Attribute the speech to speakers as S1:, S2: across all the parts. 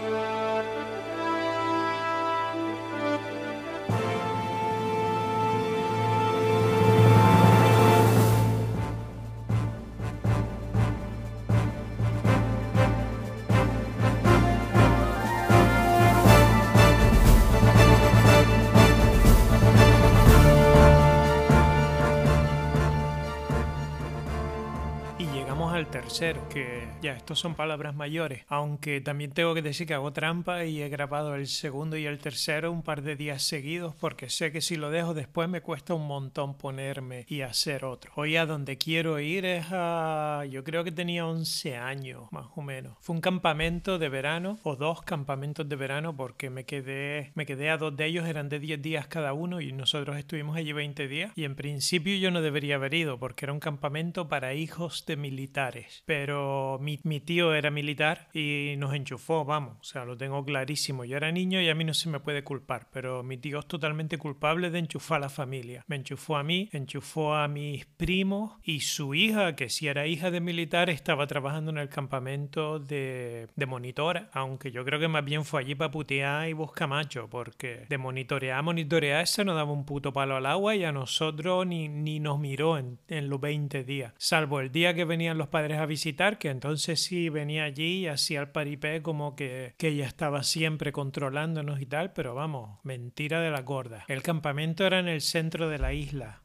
S1: Bye. Que ya, estos son palabras mayores, aunque también tengo que decir que hago trampa y he grabado el segundo y el tercero un par de días seguidos porque sé que si lo dejo después me cuesta un montón ponerme y hacer otro. Hoy a donde quiero ir es a... yo creo que tenía 11 años más o menos. Fue un campamento de verano o dos campamentos de verano porque me quedé, me quedé a dos de ellos, eran de 10 días cada uno y nosotros estuvimos allí 20 días y en principio yo no debería haber ido porque era un campamento para hijos de militares pero mi, tío era militar y nos enchufó, vamos, o sea, lo tengo clarísimo. Yo era niño y a mí no se me puede culpar, pero mi tío es totalmente culpable de enchufar a la familia. Me enchufó a mí, enchufó a mis primos y su hija, que si era hija de militar, estaba trabajando en el campamento de, de monitora, aunque yo creo que más bien fue allí para putear y buscar macho, porque de monitorear a monitorear se nos daba un puto palo al agua y a nosotros ni, ni nos miró en, en los 20 días, salvo el día que venían los padres a visitar, que entonces sí venía allí y hacía el paripé como que, que ella estaba siempre controlándonos y tal, pero vamos, mentira de la gorda. El campamento era en el centro de la isla,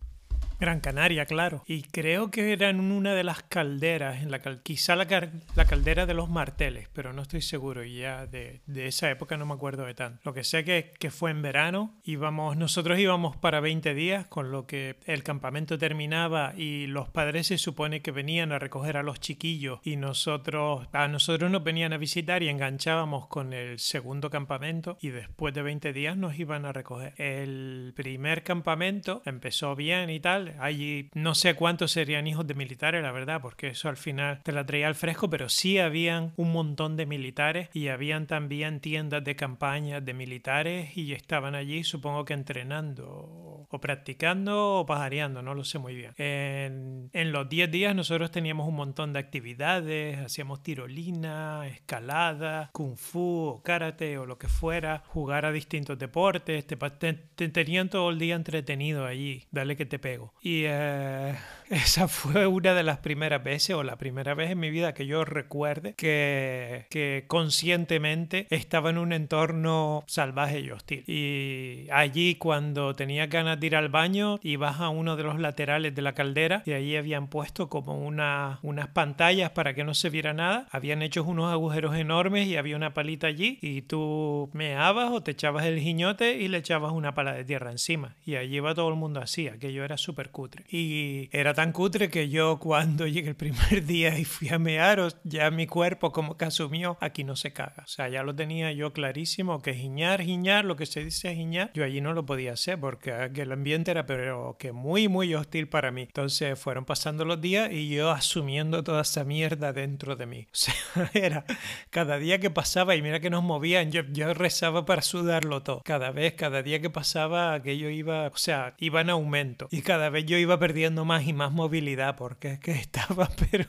S1: Gran Canaria, claro. Y creo que era en una de las calderas, en la quizá la, caldera de los marteles, pero no estoy seguro. Y ya de, de, esa época no me acuerdo de tanto. Lo que sé que, que fue en verano. Íbamos, nosotros íbamos para 20 días, con lo que el campamento terminaba y los padres se supone que venían a recoger a los chiquillos y nosotros, a nosotros nos venían a visitar y enganchábamos con el segundo campamento y después de 20 días nos iban a recoger. El primer campamento empezó bien y tal Allí no sé cuántos serían hijos de militares, la verdad, porque eso al final te la traía al fresco, pero sí habían un montón de militares y habían también tiendas de campaña de militares y estaban allí, supongo que entrenando o practicando o pajareando, no lo sé muy bien. En, en los 10 días nosotros teníamos un montón de actividades, hacíamos tirolina, escalada, kung fu o karate o lo que fuera, jugar a distintos deportes, te, te tenían todo el día entretenido allí, dale que te pego. Y eh, esa fue una de las primeras veces o la primera vez en mi vida que yo recuerde que, que conscientemente estaba en un entorno salvaje y hostil. Y allí cuando tenía ganas de ir al baño ibas a uno de los laterales de la caldera y allí habían puesto como una, unas pantallas para que no se viera nada. Habían hecho unos agujeros enormes y había una palita allí y tú meabas o te echabas el giñote y le echabas una pala de tierra encima. Y allí iba todo el mundo así, aquello era súper cutre. Y era tan cutre que yo cuando llegué el primer día y fui a mear, ya mi cuerpo como que asumió, aquí no se caga. O sea, ya lo tenía yo clarísimo, que giñar, giñar, lo que se dice giñar, yo allí no lo podía hacer porque el ambiente era pero que muy, muy hostil para mí. Entonces fueron pasando los días y yo asumiendo toda esa mierda dentro de mí. O sea, era cada día que pasaba y mira que nos movían, yo, yo rezaba para sudarlo todo. Cada vez, cada día que pasaba, aquello iba, o sea, iba en aumento. Y cada vez yo iba perdiendo más y más movilidad porque es que estaba, pero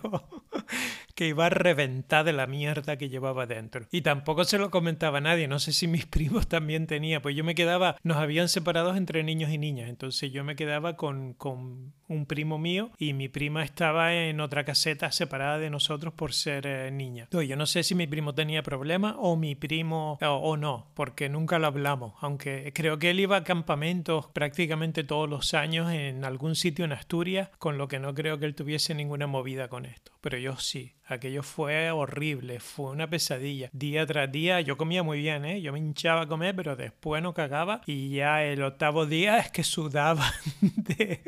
S1: que iba a reventar de la mierda que llevaba dentro. Y tampoco se lo comentaba a nadie, no sé si mis primos también tenían, pues yo me quedaba, nos habían separado entre niños y niñas, entonces yo me quedaba con, con un primo mío y mi prima estaba en otra caseta separada de nosotros por ser eh, niña. yo no sé si mi primo tenía problemas o mi primo o, no, porque nunca lo hablamos, aunque creo que él iba a campamentos prácticamente todos los años en algún sitio en Asturias, con lo que no creo que él tuviese ninguna movida con esto, pero yo sí. Aquello fue horrible, fue una pesadilla. Día tras día yo comía muy bien, ¿eh? Yo me hinchaba a comer, pero después no cagaba y ya el octavo día es que sudaba de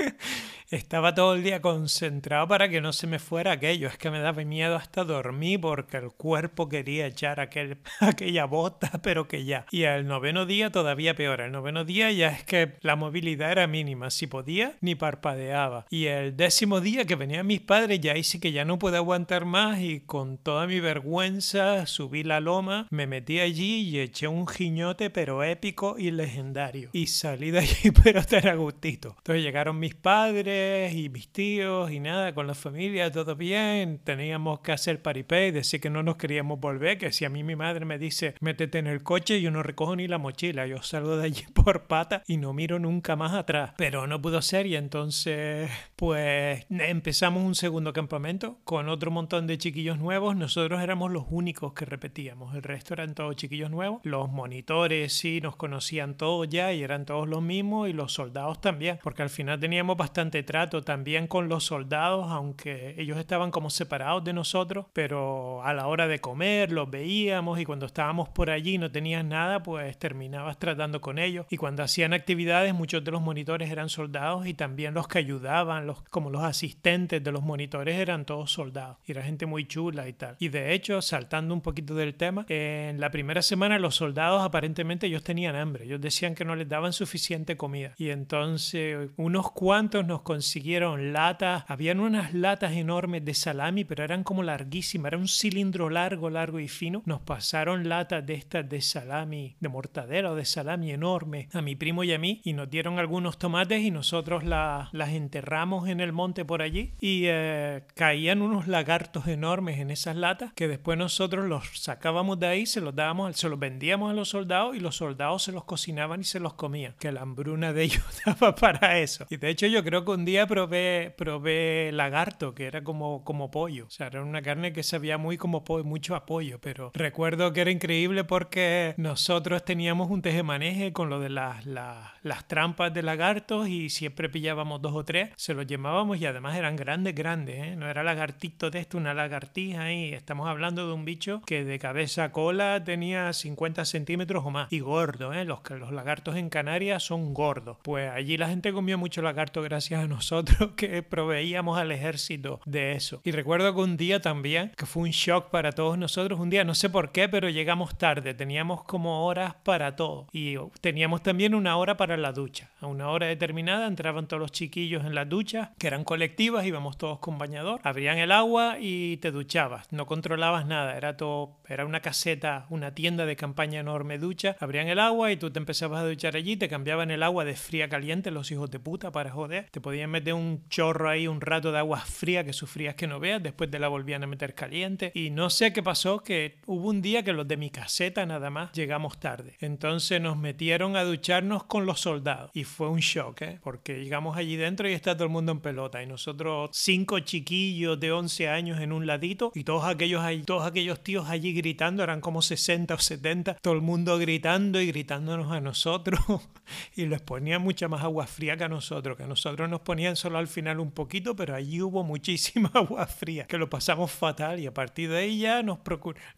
S1: estaba todo el día concentrado para que no se me fuera aquello. Es que me daba miedo hasta dormir porque el cuerpo quería echar aquel, aquella bota, pero que ya. Y el noveno día todavía peor. El noveno día ya es que la movilidad era mínima. Si podía, ni parpadeaba. Y el décimo día que venían mis padres, ya ahí que ya no pude aguantar más y con toda mi vergüenza subí la loma, me metí allí y eché un giñote pero épico y legendario. Y salí de allí pero tan a gustito. Entonces llegaron mis padres y mis tíos y nada, con la familia todo bien. Teníamos que hacer paripé y decir que no nos queríamos volver, que si a mí mi madre me dice métete en el coche, yo no recojo ni la mochila, yo salgo de allí por pata y no miro nunca más atrás. Pero no pudo ser y entonces pues empezamos un segundo campamento con otro montón de chiquillos nuevos. Nosotros éramos los únicos que repetíamos, el resto eran todos chiquillos nuevos. Los monitores sí nos conocían todos ya y eran todos los mismos y los soldados también, porque al final teníamos bastante trato también con los soldados, aunque ellos estaban como separados de nosotros, pero a la hora de comer los veíamos y cuando estábamos por allí no tenían nada, pues terminabas tratando con ellos. Y cuando hacían actividades muchos de los monitores eran soldados y también los que ayudaban, los, como los asistentes de los monitores eran todos soldados. Y era gente muy chula y tal. Y de hecho, saltando un poquito del tema, en la primera semana los soldados aparentemente ellos tenían hambre, ellos decían que no les daban suficiente comida. Y entonces unos cuantos nos consiguieron latas, habían unas latas enormes de salami, pero eran como larguísimas, era un cilindro largo, largo y fino. Nos pasaron latas de estas de salami, de mortadera o de salami enorme a mi primo y a mí y nos dieron algunos tomates y nosotros las enterramos en el monte por allí y eh, caían unos lagartos enormes en esas latas que después nosotros los sacábamos de ahí, se los dábamos, se los vendíamos a los soldados y los soldados se los cocinaban y se los comían. Que la hambruna de ellos daba para eso. Y de hecho yo creo que un día probé, lagarto, que era como, como pollo. O sea, era una carne que sabía muy como pollo, mucho a pollo, pero recuerdo que era increíble porque nosotros teníamos un tejemaneje con lo de las, las, las trampas de lagartos y siempre pillábamos dos o tres, se los llamábamos y además eran grandes, grandes, ¿eh? No era lagartito de esto, una lagartija y estamos hablando de un bicho que de cabeza a cola tenía 50 centímetros o más y gordo, ¿eh? Los, los lagartos en Canarias son gordos. Pues allí la gente comió mucho lagarto gracias a nosotros que proveíamos al ejército de eso. Y recuerdo que un día también, que fue un shock para todos nosotros, un día no sé por qué, pero llegamos tarde, teníamos como horas para todo y teníamos también una hora para la ducha. A una hora determinada entraban todos los chiquillos en la ducha, que eran colectivas, íbamos todos con bañador, abrían el agua y te duchabas, no controlabas nada, era todo, era una caseta, una tienda de campaña enorme ducha, abrían el agua y tú te empezabas a duchar allí, te cambiaban el agua de fría a caliente, los hijos de puta para joder, te podían meter un chorro ahí, un rato de agua fría que sufrías que no veas, después te la volvían a meter caliente. Y no sé qué pasó, que hubo un día que los de mi caseta nada más llegamos tarde, entonces nos metieron a ducharnos con los soldados y fue un shock, ¿eh? porque llegamos allí dentro y está todo el mundo en pelota y nosotros cinco chiquillos de 11 años en un ladito y todos aquellos, todos aquellos tíos allí gritando, eran como 60 o 70, todo el mundo gritando y gritándonos a nosotros y les ponía mucha más agua fría que a nosotros, que a nosotros nos ponían solo al final un poquito, pero allí hubo muchísima agua fría, que lo pasamos fatal y a partir de ahí ya nos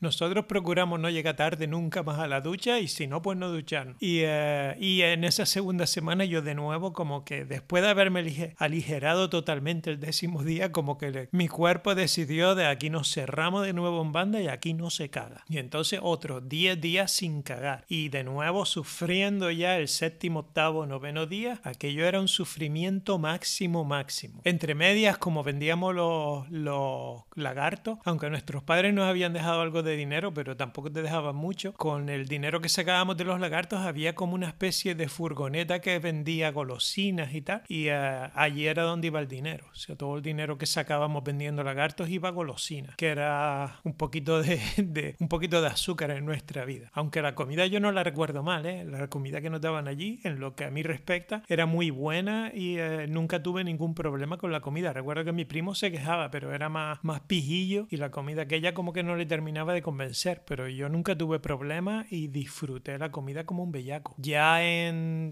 S1: nosotros procuramos no llegar tarde nunca más a la ducha y si no, pues no ducharnos. Y, eh, y en esa segunda semana yo de nuevo como que después de haberme aligerado totalmente el décimo día, como que mi cuerpo decidió de aquí nos cerramos de nuevo en banda y aquí no se caga. Y entonces otros 10 días sin cagar. Y de nuevo sufriendo ya el séptimo, octavo, noveno día, aquello era un sufrimiento máximo, máximo. Entre medias, como vendíamos los, los lagartos, aunque nuestros padres nos habían dejado algo de dinero, pero tampoco te dejaban mucho, con el dinero que sacábamos de los lagartos había como una especie de furgoneta que vendía golosinas y tal, y uh, allí era donde iba el dinero. O sea, todo el dinero que sacábamos vendiendo lagartos iba a golosinas, que era un poquito de, de, un poquito de azúcar en nuestra vida. Aunque la comida yo no la recuerdo mal, ¿eh? la comida que nos daban allí, en lo que a mí respecta, era muy buena y eh, nunca tuve ningún problema con la comida. Recuerdo que mi primo se quejaba, pero era más, más pijillo y la comida que ella como que no le terminaba de convencer, pero yo nunca tuve problema y disfruté la comida como un bellaco. Ya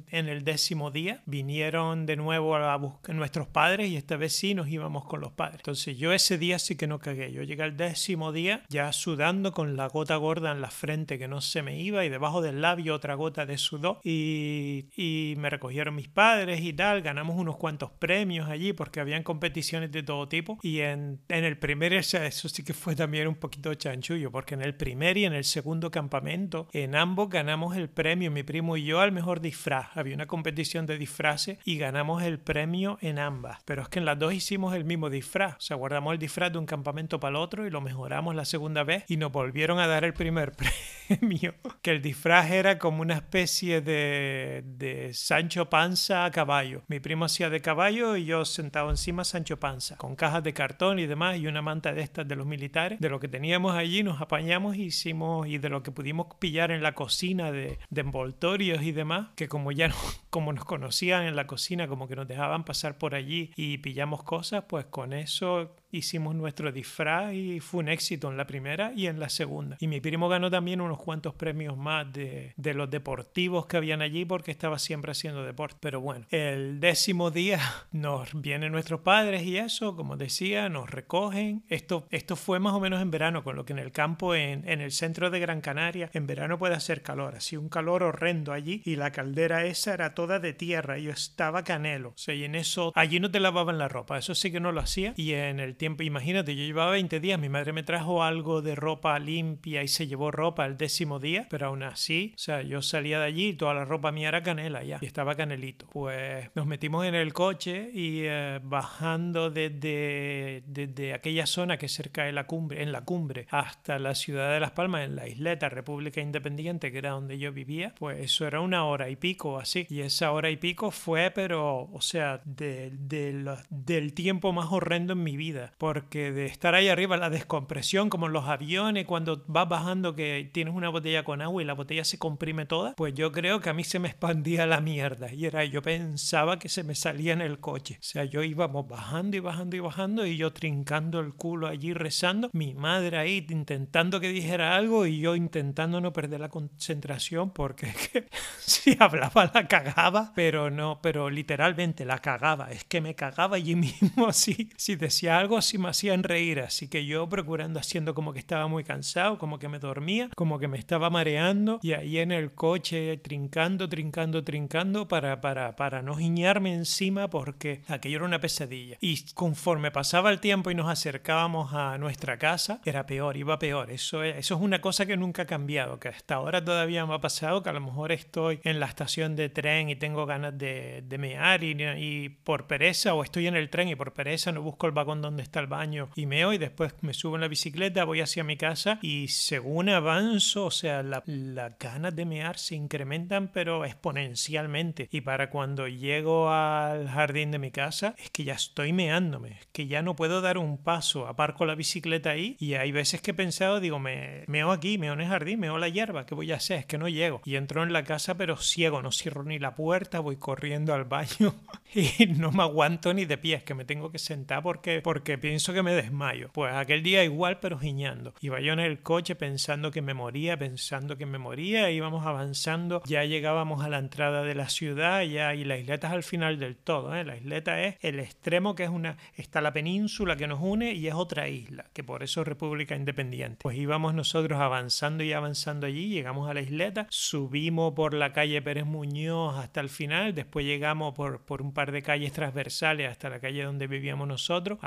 S1: en, el décimo día vinieron de nuevo a buscar nuestros padres y esta vez sí nos íbamos con los padres. Entonces yo ese día sí que no cagué. Yo llegué al décimo día ya sudando con la gota gorda en la frente que no se me iba y debajo del labio otra gota de sudor y, y me recogieron mis padres y tal. Ganamos unos cuantos premios allí porque habían competiciones de todo tipo y en, en el primer eso sí que fue también un poquito chanchullo porque en el primer y en el segundo campamento en ambos ganamos el premio mi primo y yo al mejor disfraz Había una competición de disfraces y ganamos el premio en ambas. Pero es que en las dos hicimos el mismo disfraz. O sea, guardamos el disfraz de un campamento para el otro y lo mejoramos la segunda vez y nos volvieron a dar el primer premio. Que el disfraz era como una especie de, de Sancho Panza a caballo. Mi primo hacía de caballo y yo sentado encima Sancho Panza, con cajas de cartón y demás y una manta de estas de los militares. De lo que teníamos allí nos apañamos y hicimos y de lo que pudimos pillar en la cocina de, de envoltorios y demás, que como ya no, como nos conocían en la cocina, como que nos dejaban pasar por allí y pillamos cosas, pues con eso hicimos nuestro disfraz y fue un éxito en la primera y en la segunda. Y mi primo ganó también unos cuantos premios más de, de los deportivos que habían allí porque estaba siempre haciendo deporte. Pero bueno, el décimo día nos vienen nuestros padres y eso, como decía, nos recogen. Esto, esto fue más o menos en verano, con lo que en el campo, en, en el centro de Gran Canaria, en verano puede hacer calor, así un calor horrendo allí y la caldera esa era toda de tierra, yo estaba canelo. O sea, y en eso, allí no te lavaban la ropa, eso sí que no lo hacía. Y en el tiempo, imagínate, yo llevaba 20 días, mi madre me trajo algo de ropa limpia y se llevó ropa el décimo día, pero aún así, o sea, yo salía de allí y toda la ropa mía era canela ya, y estaba canelito. Pues nos metimos en el coche y eh, bajando desde, desde aquella zona que es cerca de la cumbre, en la cumbre, hasta la ciudad de Las Palmas, en la isleta República Independiente, que era donde yo vivía, pues eso era una hora y pico así. Y esa hora y pico fue, pero, o sea, de, de del tiempo más horrendo en mi vida porque de estar ahí arriba, la descompresión, como en los aviones, cuando vas bajando que tienes una botella con agua y la botella se comprime toda, pues yo creo que a mí se me expandía la mierda. Y era, yo pensaba que se me salía en el coche. O sea, yo íbamos bajando y bajando y bajando y yo trincando el culo allí rezando, mi madre ahí intentando que dijera algo y yo intentando no perder la concentración porque si hablaba la cagaba, pero no, pero literalmente la cagaba. Es que me cagaba allí mismo así. Si decía algo si me hacían reír, así que yo procurando haciendo como que estaba muy cansado, como que me dormía, como que me estaba mareando y ahí en el coche trincando, trincando, trincando para, para, para no giñarme encima porque aquello era una pesadilla. Y conforme pasaba el tiempo y nos acercábamos a nuestra casa, era peor, iba peor. Eso es, eso es una cosa que nunca ha cambiado, que hasta ahora todavía me ha pasado, que a lo mejor estoy en la estación de tren y tengo ganas de, de mear y, y por pereza, o estoy en el tren y por pereza no busco el vagón donde está al baño y meo y después me subo en la bicicleta, voy hacia mi casa y según avanzo, o sea, las la ganas de mear se incrementan pero exponencialmente. Y para cuando llego al jardín de mi casa es que ya estoy meándome, es que ya no puedo dar un paso, aparco la bicicleta ahí y hay veces que he pensado, digo, me meo aquí, meo en el jardín, meo la hierba, ¿qué voy a hacer? Es que no llego y entro en la casa pero ciego, no cierro ni la puerta, voy corriendo al baño y no me aguanto ni de pies, que me tengo que sentar porque, porque pienso que me desmayo. Pues aquel día igual, pero giñando. Iba yo en el coche pensando que me moría, pensando que me moría, íbamos avanzando, ya llegábamos a la entrada de la ciudad, ya, y la isleta es al final del todo, ¿eh? La isleta es el extremo que es una, está la península que nos une y es otra isla, que por eso es República Independiente. Pues íbamos nosotros avanzando y avanzando allí, llegamos a la isleta, subimos por la calle Pérez Muñoz hasta el final, después llegamos por, por un par de calles transversales hasta la calle donde vivíamos nosotros,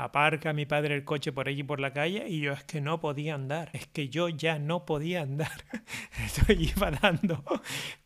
S1: aparca mi padre el coche por allí por la calle y yo es que no podía andar, es que yo ya no podía andar. Entonces iba dando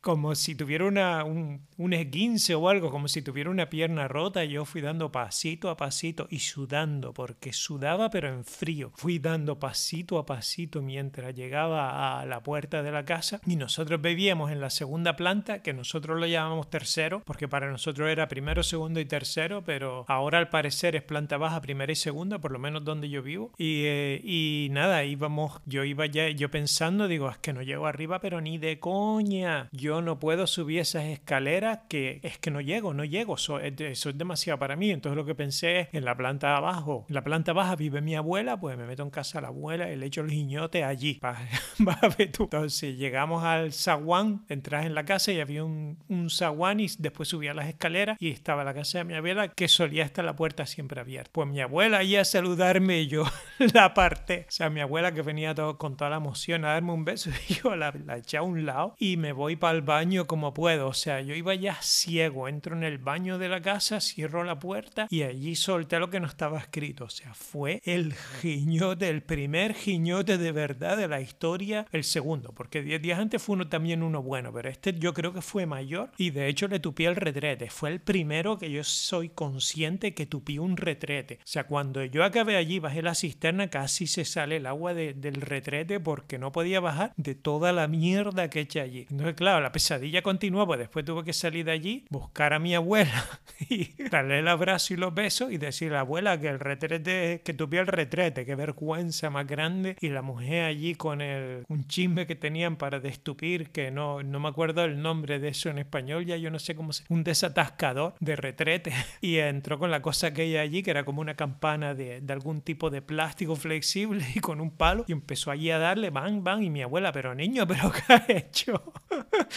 S1: como si tuviera una, un, un esguince o algo, como si tuviera una pierna rota, yo fui dando pasito a pasito y sudando, porque sudaba pero en frío. Fui dando pasito a pasito mientras llegaba a la puerta de la casa y nosotros vivíamos en la segunda planta, que nosotros lo llamamos tercero, porque para nosotros era primero, segundo y tercero, pero ahora al parecer es planta baja, primera y segunda, por lo menos donde yo vivo. Y, eh, y nada, íbamos, yo iba ya, yo pensando, digo, es que no llego arriba, pero ni de coña. Yo no puedo subir esas escaleras que es que no llego, no llego. Eso es, eso es demasiado para mí. Entonces lo que pensé es, en la planta abajo, en la planta baja vive mi abuela, pues me meto en casa a la abuela y le echo el guiñote allí. Va a ver tú. Entonces llegamos al zaguán, entras en la casa y había un, un zaguán y después subía las escaleras y estaba la casa de mi abuela que solía estar la puerta siempre abierta. Pues mi abuela ahí a saludarme y yo la parte. O sea, mi abuela que venía todo, con toda la emoción a darme un beso y yo la, la eché a un lado y me voy para al baño como puedo. O sea, yo iba ya ciego. Entro en el baño de la casa, cierro la puerta y allí solté lo que no estaba escrito. O sea, fue el giñote, el primer giñote de verdad de la historia, el segundo, porque 10 días antes fue uno, también uno bueno, pero este yo creo que fue mayor y de hecho le tupí el retrete. Fue el primero que yo soy consciente que tupí un retrete. O sea, cuando yo acabé allí, bajé la cisterna, casi se sale el agua del retrete porque no podía bajar de toda la mierda que eché allí. Entonces, claro, la pesadilla continuó, pues después tuve que salir de allí, buscar a mi abuela y darle el abrazo y los besos y decirle abuela que el retrete, que tupí el retrete, qué vergüenza más grande. Y la mujer allí con el, un chisme que tenían para destupir, que no, no me acuerdo el nombre de eso en español, ya yo no sé cómo se... Un desatascador de retrete. Y entró con la cosa que hay allí, que era como una campana de, de algún tipo de plástico flexible y con un palo. Y empezó allí a darle, van, van. Y mi abuela, pero niño, ¿pero qué has hecho?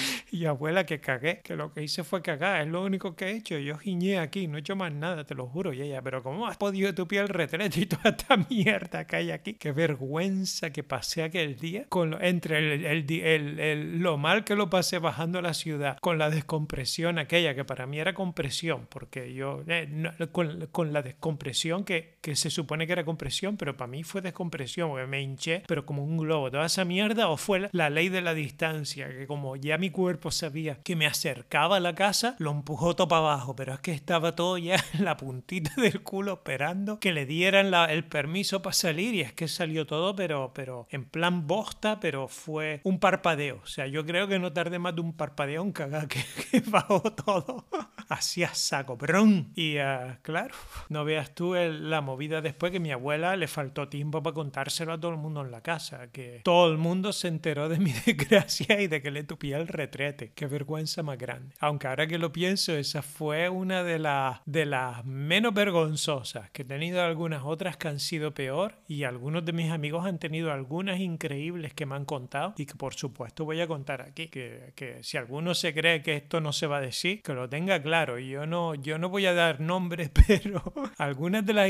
S1: y abuela, que cagué, que lo que hice fue cagar, es lo único que he hecho. Yo giñé aquí, no he hecho más nada, te lo juro. Y ella, pero ¿cómo has podido tupir el retrete y toda esta mierda que hay aquí? Qué vergüenza que pasé aquel día con entre el, el, lo mal que lo pasé bajando a la ciudad, con la descompresión aquella, que para mí era compresión, porque yo, eh, con, con, la descompresión que, que se supone que era compresión, pero para mí fue descompresión, porque me hinché, pero como un globo. Toda esa mierda, o fue la ley de la distancia, que como ya mi cuerpo sabía que me acercaba a la casa, lo empujó todo para abajo, pero es que estaba todo ya en la puntita del culo esperando que le dieran el permiso para salir y es que salió todo, pero, pero en plan bosta, pero fue un parpadeo. O sea, yo creo que no tardé más de un parpadeo en cagar que, bajó todo. Así a saco, brum. Y uh, claro, no veas tú la movida después que mi abuela le faltó tiempo para contárselo a todo el mundo en la casa, que todo el mundo se enteró de mi desgracia y de que le tupía el retrete. Qué vergüenza más grande. Aunque ahora que lo pienso, esa fue una de, las de menos vergonzosas, que he tenido algunas otras que han sido peor y algunos de mis amigos han tenido algunas increíbles que me han contado y que por supuesto voy a contar aquí. Que, que si alguno se cree que esto no se va a decir, que lo tenga claro claro, yo no, yo no voy a dar nombres, pero algunas de las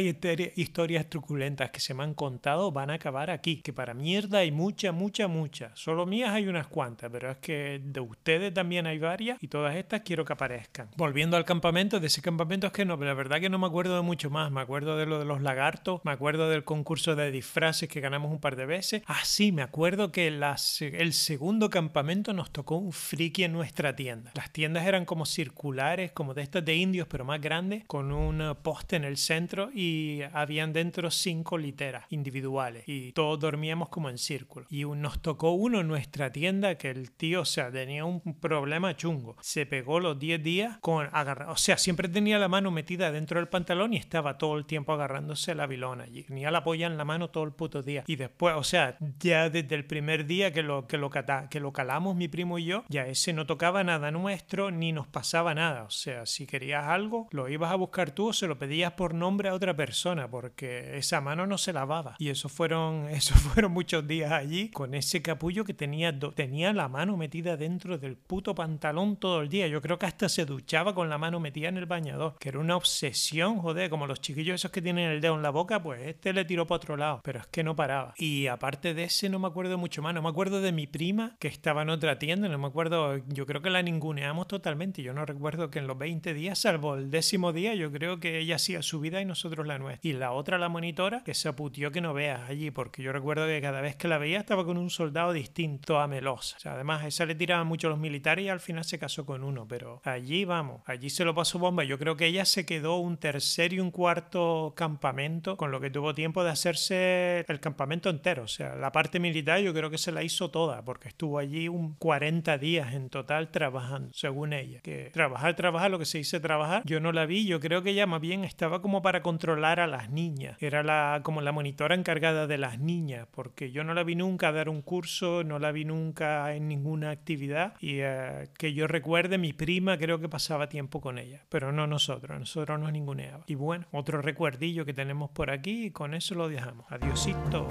S1: historias truculentas que se me han contado van a acabar aquí. Que para mierda hay mucha, mucha, mucha. Solo mías hay unas cuantas, pero es que de ustedes también hay varias y todas estas quiero que aparezcan. Volviendo al campamento, de ese campamento es que no, la verdad que no me acuerdo de mucho más. Me acuerdo de lo de los lagartos, me acuerdo del concurso de disfraces que ganamos un par de veces. Ah, sí, me acuerdo que las, el segundo campamento nos tocó un friki en nuestra tienda. Las tiendas eran como circulares, como de estas de indios, pero más grande, con un poste en el centro y habían dentro cinco literas individuales y todos dormíamos como en círculo. Y nos tocó uno en nuestra tienda que el tío, o sea, tenía un problema chungo. Se pegó los 10 días con agarrar, o sea, siempre tenía la mano metida dentro del pantalón y estaba todo el tiempo agarrándose la vilona allí. Tenía la polla en la mano todo el puto día. Y después, o sea, ya desde el primer día que lo, que lo, que lo calamos mi primo y yo, ya ese no tocaba nada nuestro ni nos pasaba nada. O sea, sea, si querías algo, lo ibas a buscar tú o se lo pedías por nombre a otra persona, porque esa mano no se lavaba. Y eso fueron, eso fueron muchos días allí con ese capullo que tenía, tenía la mano metida dentro del puto pantalón todo el día. Yo creo que hasta se duchaba con la mano metida en el bañador, que era una obsesión, joder, como los chiquillos esos que tienen el dedo en la boca, pues este le tiró para otro lado, pero es que no paraba. Y aparte de ese no me acuerdo mucho más, no me acuerdo de mi prima que estaba en otra tienda, no me acuerdo, yo creo que la ninguneamos totalmente, yo no recuerdo que en los 20 días, salvo el décimo día, yo creo que ella hacía su vida y nosotros la nuestra. Y la otra, la monitora, que se aputió que no veas allí, porque yo recuerdo que cada vez que la veía estaba con un soldado distinto a Melosa. O sea, además, esa le tiraban mucho los militares y al final se casó con uno, pero allí vamos, allí se lo pasó bomba. Yo creo que ella se quedó un tercer y un cuarto campamento, con lo que tuvo tiempo de hacerse el campamento entero. O sea, la parte militar yo creo que se la hizo toda, porque estuvo allí un 40 días en total trabajando, según ella. Que trabajar, trabajar, lo que se hice trabajar, yo no la vi, yo creo que ella más bien estaba como para controlar a las niñas, era la, como la monitora encargada de las niñas, porque yo no la vi nunca dar un curso, no la vi nunca en ninguna actividad y eh, que yo recuerde, mi prima creo que pasaba tiempo con ella, pero no nosotros, nosotros nos ninguneaba. Y bueno, otro recuerdillo que tenemos por aquí y con eso lo dejamos. Adiosito.